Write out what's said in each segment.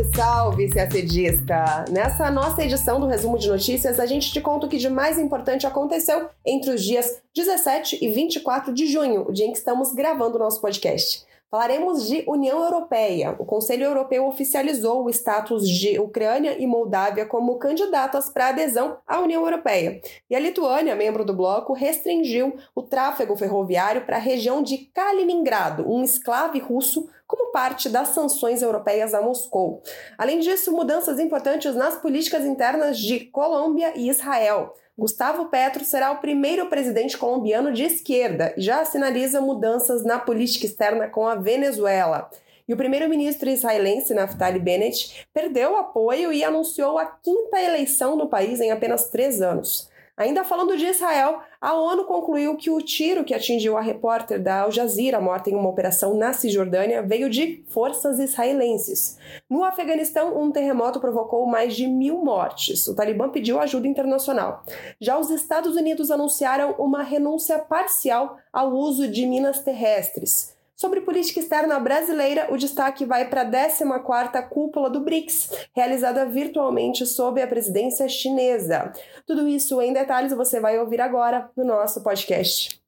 Salve, salve, CACDista! Nessa nossa edição do Resumo de Notícias, a gente te conta o que de mais importante aconteceu entre os dias 17 e 24 de junho, o dia em que estamos gravando o nosso podcast. Falaremos de União Europeia. O Conselho Europeu oficializou o status de Ucrânia e Moldávia como candidatas para adesão à União Europeia. E a Lituânia, membro do bloco, restringiu o tráfego ferroviário para a região de Kaliningrado, um esclave russo, como parte das sanções europeias a Moscou. Além disso, mudanças importantes nas políticas internas de Colômbia e Israel. Gustavo Petro será o primeiro presidente colombiano de esquerda e já sinaliza mudanças na política externa com a Venezuela. E o primeiro-ministro israelense Naftali Bennett perdeu apoio e anunciou a quinta eleição no país em apenas três anos. Ainda falando de Israel, a ONU concluiu que o tiro que atingiu a repórter da Al Jazeera, morta em uma operação na Cisjordânia, veio de forças israelenses. No Afeganistão, um terremoto provocou mais de mil mortes. O Talibã pediu ajuda internacional. Já os Estados Unidos anunciaram uma renúncia parcial ao uso de minas terrestres. Sobre política externa brasileira, o destaque vai para a 14ª cúpula do BRICS, realizada virtualmente sob a presidência chinesa. Tudo isso em detalhes você vai ouvir agora no nosso podcast.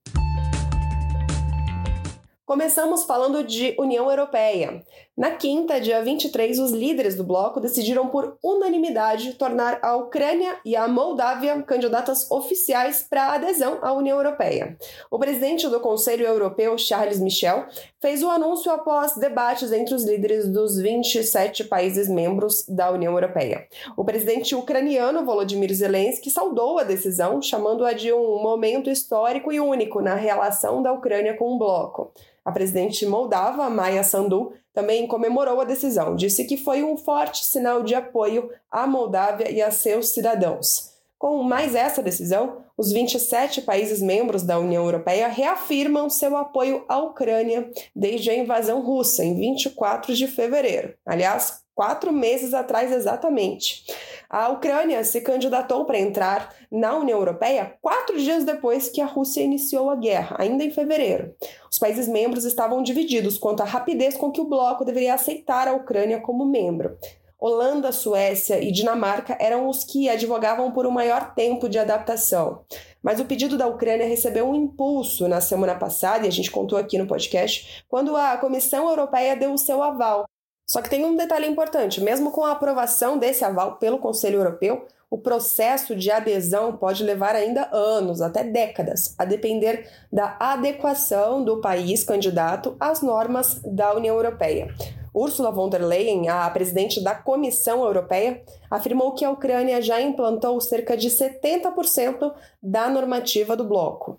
Começamos falando de União Europeia. Na quinta, dia 23, os líderes do bloco decidiram por unanimidade tornar a Ucrânia e a Moldávia candidatas oficiais para a adesão à União Europeia. O presidente do Conselho Europeu, Charles Michel, fez o anúncio após debates entre os líderes dos 27 países membros da União Europeia. O presidente ucraniano Volodymyr Zelensky saudou a decisão, chamando-a de um momento histórico e único na relação da Ucrânia com o bloco. A presidente moldava, Maia Sandu, também comemorou a decisão, disse que foi um forte sinal de apoio à Moldávia e a seus cidadãos. Com mais essa decisão, os 27 países membros da União Europeia reafirmam seu apoio à Ucrânia desde a invasão russa, em 24 de fevereiro. Aliás, quatro meses atrás exatamente. A Ucrânia se candidatou para entrar na União Europeia quatro dias depois que a Rússia iniciou a guerra, ainda em fevereiro. Os países membros estavam divididos quanto à rapidez com que o bloco deveria aceitar a Ucrânia como membro. Holanda, Suécia e Dinamarca eram os que advogavam por um maior tempo de adaptação. Mas o pedido da Ucrânia recebeu um impulso na semana passada, e a gente contou aqui no podcast, quando a Comissão Europeia deu o seu aval só que tem um detalhe importante: mesmo com a aprovação desse aval pelo Conselho Europeu, o processo de adesão pode levar ainda anos, até décadas, a depender da adequação do país candidato às normas da União Europeia. Ursula von der Leyen, a presidente da Comissão Europeia, afirmou que a Ucrânia já implantou cerca de 70% da normativa do bloco.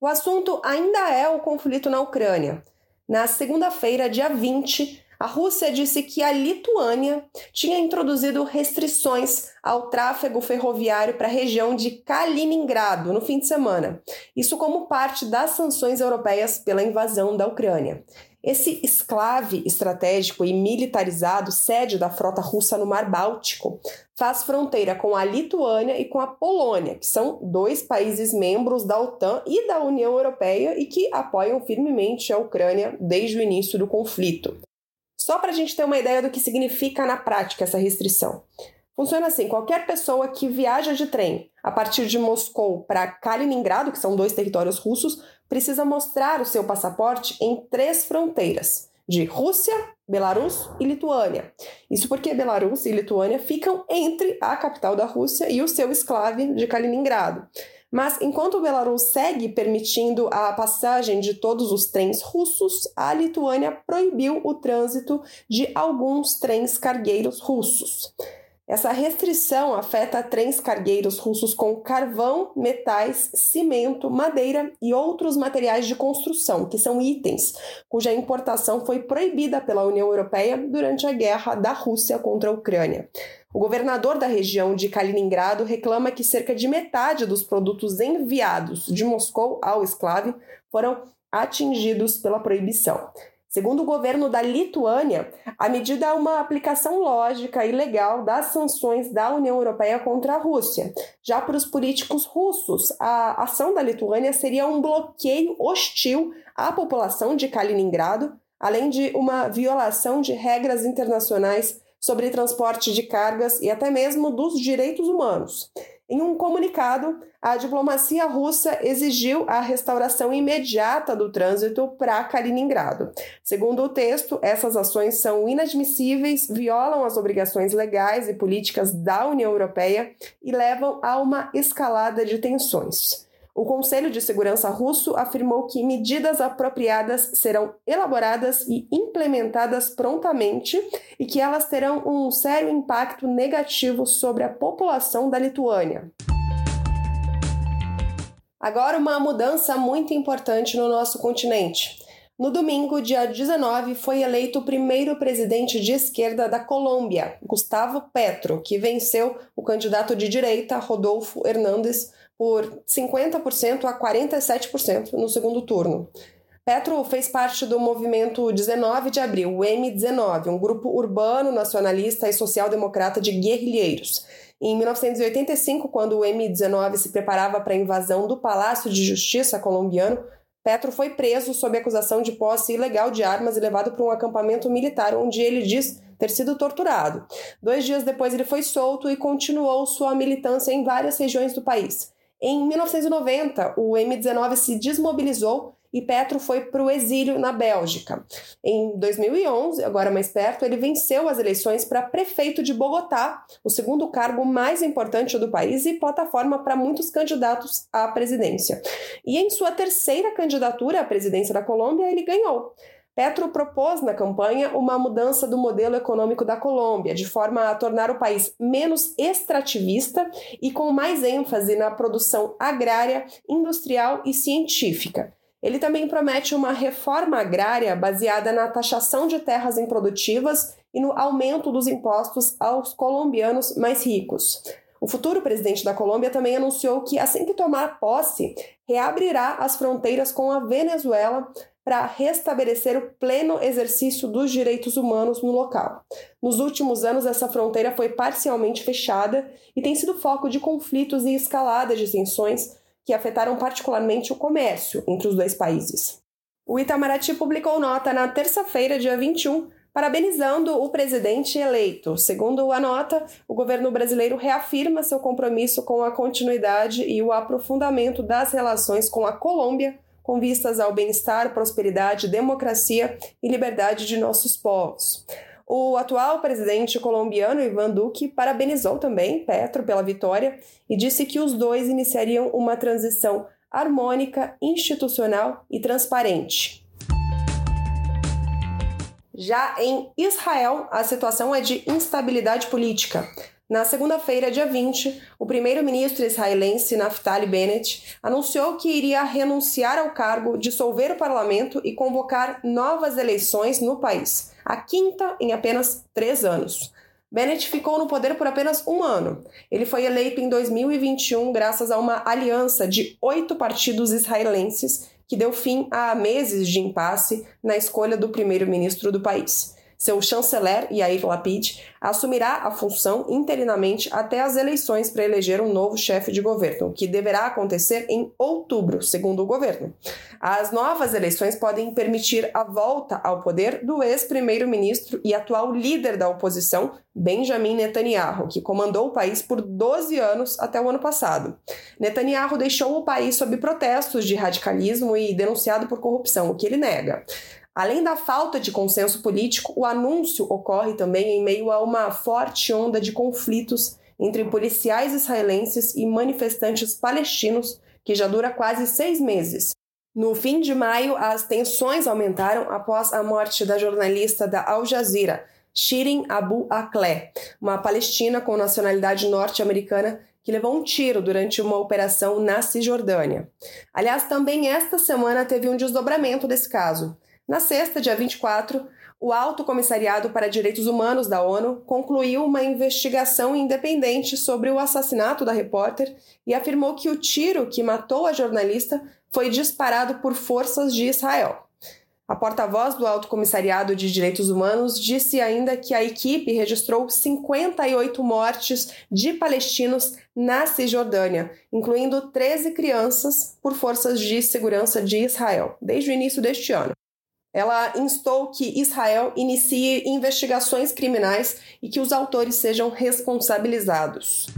O assunto ainda é o conflito na Ucrânia. Na segunda-feira, dia 20, a Rússia disse que a Lituânia tinha introduzido restrições ao tráfego ferroviário para a região de Kaliningrado no fim de semana, isso como parte das sanções europeias pela invasão da Ucrânia. Esse esclave estratégico e militarizado, sede da frota russa no Mar Báltico, faz fronteira com a Lituânia e com a Polônia, que são dois países membros da OTAN e da União Europeia e que apoiam firmemente a Ucrânia desde o início do conflito. Só para a gente ter uma ideia do que significa na prática essa restrição. Funciona assim: qualquer pessoa que viaja de trem a partir de Moscou para Kaliningrado, que são dois territórios russos, precisa mostrar o seu passaporte em três fronteiras: de Rússia, Belarus e Lituânia. Isso porque Belarus e Lituânia ficam entre a capital da Rússia e o seu esclave de Kaliningrado. Mas enquanto o Belarus segue permitindo a passagem de todos os trens russos, a Lituânia proibiu o trânsito de alguns trens cargueiros russos. Essa restrição afeta trens cargueiros russos com carvão, metais, cimento, madeira e outros materiais de construção, que são itens cuja importação foi proibida pela União Europeia durante a guerra da Rússia contra a Ucrânia. O governador da região de Kaliningrado reclama que cerca de metade dos produtos enviados de Moscou ao esclave foram atingidos pela proibição. Segundo o governo da Lituânia, a medida é uma aplicação lógica e legal das sanções da União Europeia contra a Rússia. Já para os políticos russos, a ação da Lituânia seria um bloqueio hostil à população de Kaliningrado, além de uma violação de regras internacionais sobre transporte de cargas e até mesmo dos direitos humanos. Em um comunicado, a diplomacia russa exigiu a restauração imediata do trânsito para Kaliningrado. Segundo o texto, essas ações são inadmissíveis, violam as obrigações legais e políticas da União Europeia e levam a uma escalada de tensões. O Conselho de Segurança russo afirmou que medidas apropriadas serão elaboradas e implementadas prontamente e que elas terão um sério impacto negativo sobre a população da Lituânia. Agora, uma mudança muito importante no nosso continente. No domingo, dia 19, foi eleito o primeiro presidente de esquerda da Colômbia, Gustavo Petro, que venceu o candidato de direita, Rodolfo Hernández, por 50% a 47% no segundo turno. Petro fez parte do movimento 19 de abril, o M19, um grupo urbano, nacionalista e social-democrata de guerrilheiros. Em 1985, quando o M19 se preparava para a invasão do Palácio de Justiça colombiano, Petro foi preso sob acusação de posse ilegal de armas e levado para um acampamento militar, onde ele diz ter sido torturado. Dois dias depois, ele foi solto e continuou sua militância em várias regiões do país. Em 1990, o M19 se desmobilizou e Petro foi para o exílio na Bélgica. Em 2011, agora mais perto, ele venceu as eleições para prefeito de Bogotá, o segundo cargo mais importante do país e plataforma para muitos candidatos à presidência. E em sua terceira candidatura à presidência da Colômbia, ele ganhou. Petro propôs na campanha uma mudança do modelo econômico da Colômbia, de forma a tornar o país menos extrativista e com mais ênfase na produção agrária, industrial e científica. Ele também promete uma reforma agrária baseada na taxação de terras improdutivas e no aumento dos impostos aos colombianos mais ricos. O futuro presidente da Colômbia também anunciou que, assim que tomar posse, reabrirá as fronteiras com a Venezuela para restabelecer o pleno exercício dos direitos humanos no local. Nos últimos anos, essa fronteira foi parcialmente fechada e tem sido foco de conflitos e escaladas de tensões que afetaram particularmente o comércio entre os dois países. O Itamaraty publicou nota na terça-feira, dia 21, parabenizando o presidente eleito. Segundo a nota, o governo brasileiro reafirma seu compromisso com a continuidade e o aprofundamento das relações com a Colômbia com vistas ao bem-estar, prosperidade, democracia e liberdade de nossos povos. O atual presidente colombiano Ivan Duque parabenizou também Petro pela vitória e disse que os dois iniciariam uma transição harmônica, institucional e transparente. Já em Israel, a situação é de instabilidade política. Na segunda-feira, dia 20, o primeiro-ministro israelense Naftali Bennett anunciou que iria renunciar ao cargo, dissolver o parlamento e convocar novas eleições no país, a quinta em apenas três anos. Bennett ficou no poder por apenas um ano. Ele foi eleito em 2021 graças a uma aliança de oito partidos israelenses que deu fim a meses de impasse na escolha do primeiro-ministro do país. Seu chanceler, Yair Lapid, assumirá a função interinamente até as eleições para eleger um novo chefe de governo, que deverá acontecer em outubro, segundo o governo. As novas eleições podem permitir a volta ao poder do ex-primeiro-ministro e atual líder da oposição, Benjamin Netanyahu, que comandou o país por 12 anos até o ano passado. Netanyahu deixou o país sob protestos de radicalismo e denunciado por corrupção, o que ele nega. Além da falta de consenso político, o anúncio ocorre também em meio a uma forte onda de conflitos entre policiais israelenses e manifestantes palestinos que já dura quase seis meses. No fim de maio, as tensões aumentaram após a morte da jornalista da Al Jazeera, Shirin Abu Akleh, uma palestina com nacionalidade norte-americana que levou um tiro durante uma operação na Cisjordânia. Aliás, também esta semana teve um desdobramento desse caso. Na sexta, dia 24, o Alto Comissariado para Direitos Humanos da ONU concluiu uma investigação independente sobre o assassinato da repórter e afirmou que o tiro que matou a jornalista foi disparado por forças de Israel. A porta-voz do Alto Comissariado de Direitos Humanos disse ainda que a equipe registrou 58 mortes de palestinos na Cisjordânia, incluindo 13 crianças, por forças de segurança de Israel, desde o início deste ano. Ela instou que Israel inicie investigações criminais e que os autores sejam responsabilizados.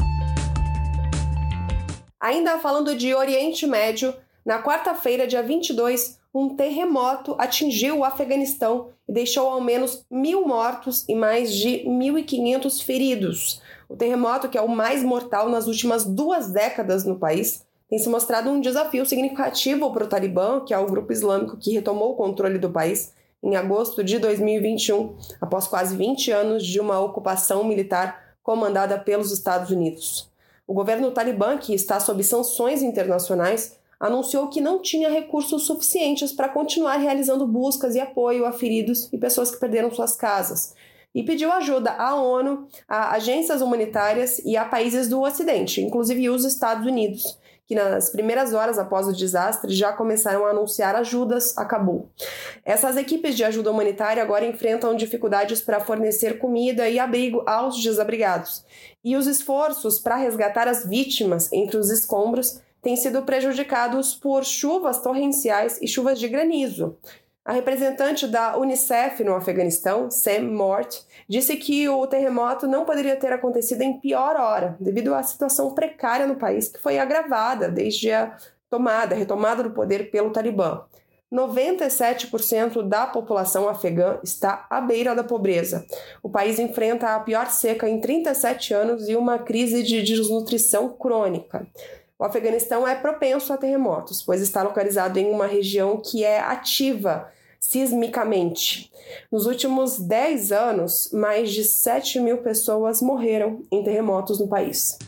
Ainda falando de Oriente Médio, na quarta-feira, dia 22, um terremoto atingiu o Afeganistão e deixou ao menos mil mortos e mais de 1.500 feridos. O terremoto, que é o mais mortal nas últimas duas décadas no país, tem se mostrado um desafio significativo para o Talibã, que é o grupo islâmico que retomou o controle do país em agosto de 2021, após quase 20 anos de uma ocupação militar comandada pelos Estados Unidos. O governo talibã, que está sob sanções internacionais, anunciou que não tinha recursos suficientes para continuar realizando buscas e apoio a feridos e pessoas que perderam suas casas, e pediu ajuda à ONU, a agências humanitárias e a países do Ocidente, inclusive os Estados Unidos, que nas primeiras horas após o desastre já começaram a anunciar ajudas a Cabul. Essas equipes de ajuda humanitária agora enfrentam dificuldades para fornecer comida e abrigo aos desabrigados. E os esforços para resgatar as vítimas entre os escombros têm sido prejudicados por chuvas torrenciais e chuvas de granizo. A representante da Unicef no Afeganistão, Sam Mort, disse que o terremoto não poderia ter acontecido em pior hora, devido à situação precária no país, que foi agravada desde a tomada, retomada do poder pelo Talibã. 97% da população afegã está à beira da pobreza. O país enfrenta a pior seca em 37 anos e uma crise de desnutrição crônica. O Afeganistão é propenso a terremotos, pois está localizado em uma região que é ativa sismicamente. Nos últimos 10 anos, mais de 7 mil pessoas morreram em terremotos no país.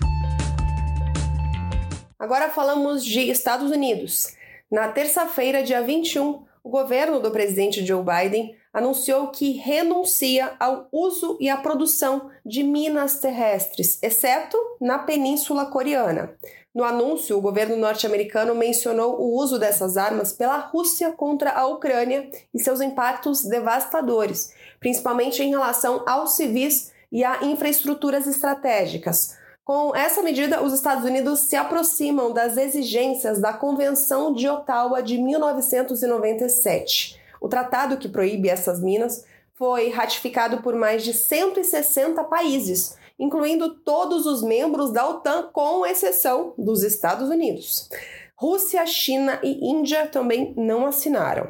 Agora falamos de Estados Unidos. Na terça-feira, dia 21, o governo do presidente Joe Biden anunciou que renuncia ao uso e à produção de minas terrestres, exceto na Península Coreana. No anúncio, o governo norte-americano mencionou o uso dessas armas pela Rússia contra a Ucrânia e seus impactos devastadores, principalmente em relação aos civis e a infraestruturas estratégicas. Com essa medida, os Estados Unidos se aproximam das exigências da Convenção de Ottawa de 1997. O tratado que proíbe essas minas foi ratificado por mais de 160 países, incluindo todos os membros da OTAN, com exceção dos Estados Unidos. Rússia, China e Índia também não assinaram.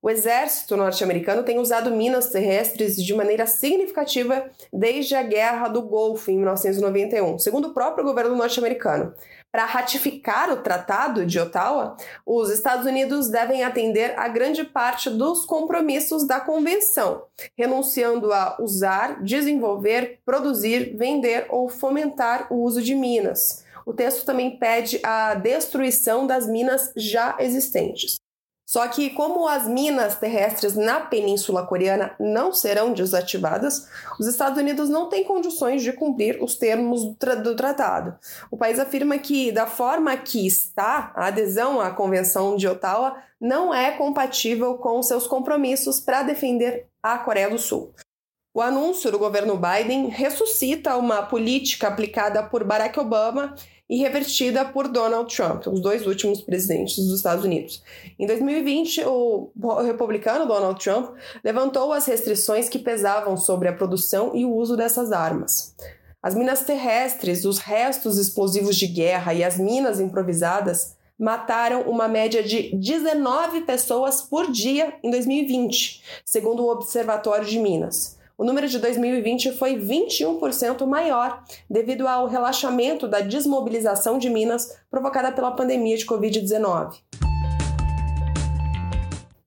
O exército norte-americano tem usado minas terrestres de maneira significativa desde a Guerra do Golfo, em 1991, segundo o próprio governo norte-americano. Para ratificar o Tratado de Ottawa, os Estados Unidos devem atender a grande parte dos compromissos da Convenção, renunciando a usar, desenvolver, produzir, vender ou fomentar o uso de minas. O texto também pede a destruição das minas já existentes. Só que, como as minas terrestres na Península Coreana não serão desativadas, os Estados Unidos não têm condições de cumprir os termos do, tra do tratado. O país afirma que, da forma que está, a adesão à Convenção de Ottawa não é compatível com seus compromissos para defender a Coreia do Sul. O anúncio do governo Biden ressuscita uma política aplicada por Barack Obama e revertida por Donald Trump, os dois últimos presidentes dos Estados Unidos. Em 2020, o republicano Donald Trump levantou as restrições que pesavam sobre a produção e o uso dessas armas. As minas terrestres, os restos explosivos de guerra e as minas improvisadas mataram uma média de 19 pessoas por dia em 2020, segundo o Observatório de Minas. O número de 2020 foi 21% maior devido ao relaxamento da desmobilização de Minas provocada pela pandemia de Covid-19.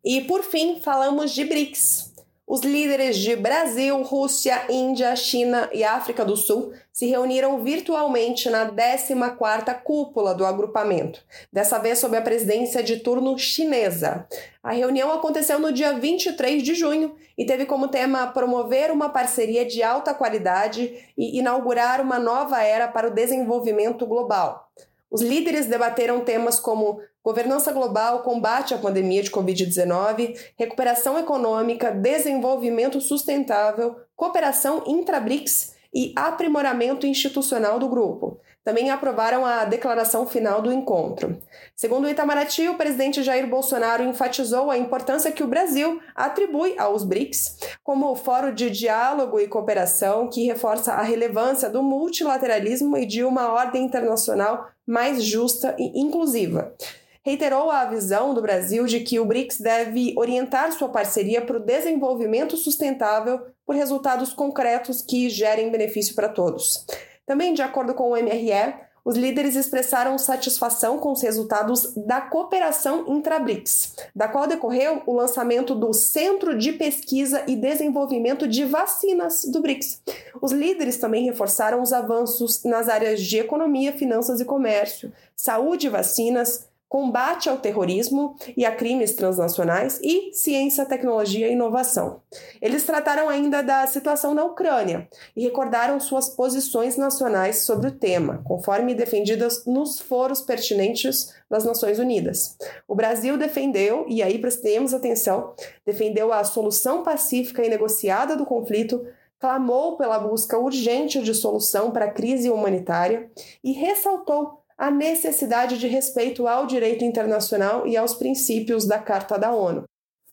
E por fim, falamos de BRICS, os líderes de Brasil, Rússia, Índia, China e África do Sul se reuniram virtualmente na 14ª cúpula do agrupamento, dessa vez sob a presidência de turno chinesa. A reunião aconteceu no dia 23 de junho e teve como tema promover uma parceria de alta qualidade e inaugurar uma nova era para o desenvolvimento global. Os líderes debateram temas como governança global, combate à pandemia de Covid-19, recuperação econômica, desenvolvimento sustentável, cooperação intra-BRICS e aprimoramento institucional do grupo. também aprovaram a declaração final do encontro. Segundo o Itamaraty, o presidente Jair Bolsonaro enfatizou a importância que o Brasil atribui aos BRICS como fórum de diálogo e cooperação que reforça a relevância do multilateralismo e de uma ordem internacional mais justa e inclusiva reiterou a visão do Brasil de que o BRICS deve orientar sua parceria para o desenvolvimento sustentável por resultados concretos que gerem benefício para todos. Também, de acordo com o MRE, os líderes expressaram satisfação com os resultados da cooperação intra-BRICS, da qual decorreu o lançamento do Centro de Pesquisa e Desenvolvimento de Vacinas do BRICS. Os líderes também reforçaram os avanços nas áreas de economia, finanças e comércio, saúde e vacinas, combate ao terrorismo e a crimes transnacionais e ciência, tecnologia e inovação. Eles trataram ainda da situação na Ucrânia e recordaram suas posições nacionais sobre o tema, conforme defendidas nos foros pertinentes das Nações Unidas. O Brasil defendeu, e aí prestemos atenção, defendeu a solução pacífica e negociada do conflito clamou pela busca urgente de solução para a crise humanitária e ressaltou a necessidade de respeito ao direito internacional e aos princípios da Carta da ONU.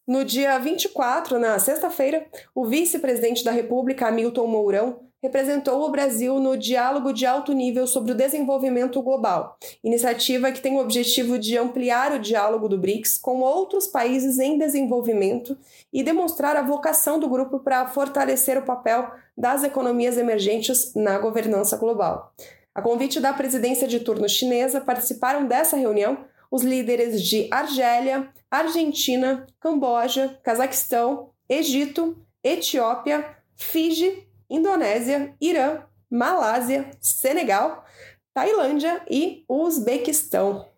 No dia 24, na sexta-feira, o vice-presidente da República, Hamilton Mourão, representou o Brasil no Diálogo de Alto Nível sobre o Desenvolvimento Global, iniciativa que tem o objetivo de ampliar o diálogo do BRICS com outros países em desenvolvimento e demonstrar a vocação do grupo para fortalecer o papel das economias emergentes na governança global. A convite da presidência de turno chinesa, participaram dessa reunião os líderes de Argélia, Argentina, Camboja, Cazaquistão, Egito, Etiópia, Fiji, Indonésia, Irã, Malásia, Senegal, Tailândia e Uzbequistão.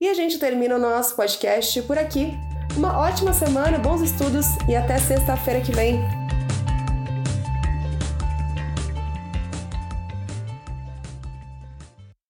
E a gente termina o nosso podcast por aqui. Uma ótima semana, bons estudos e até sexta-feira que vem.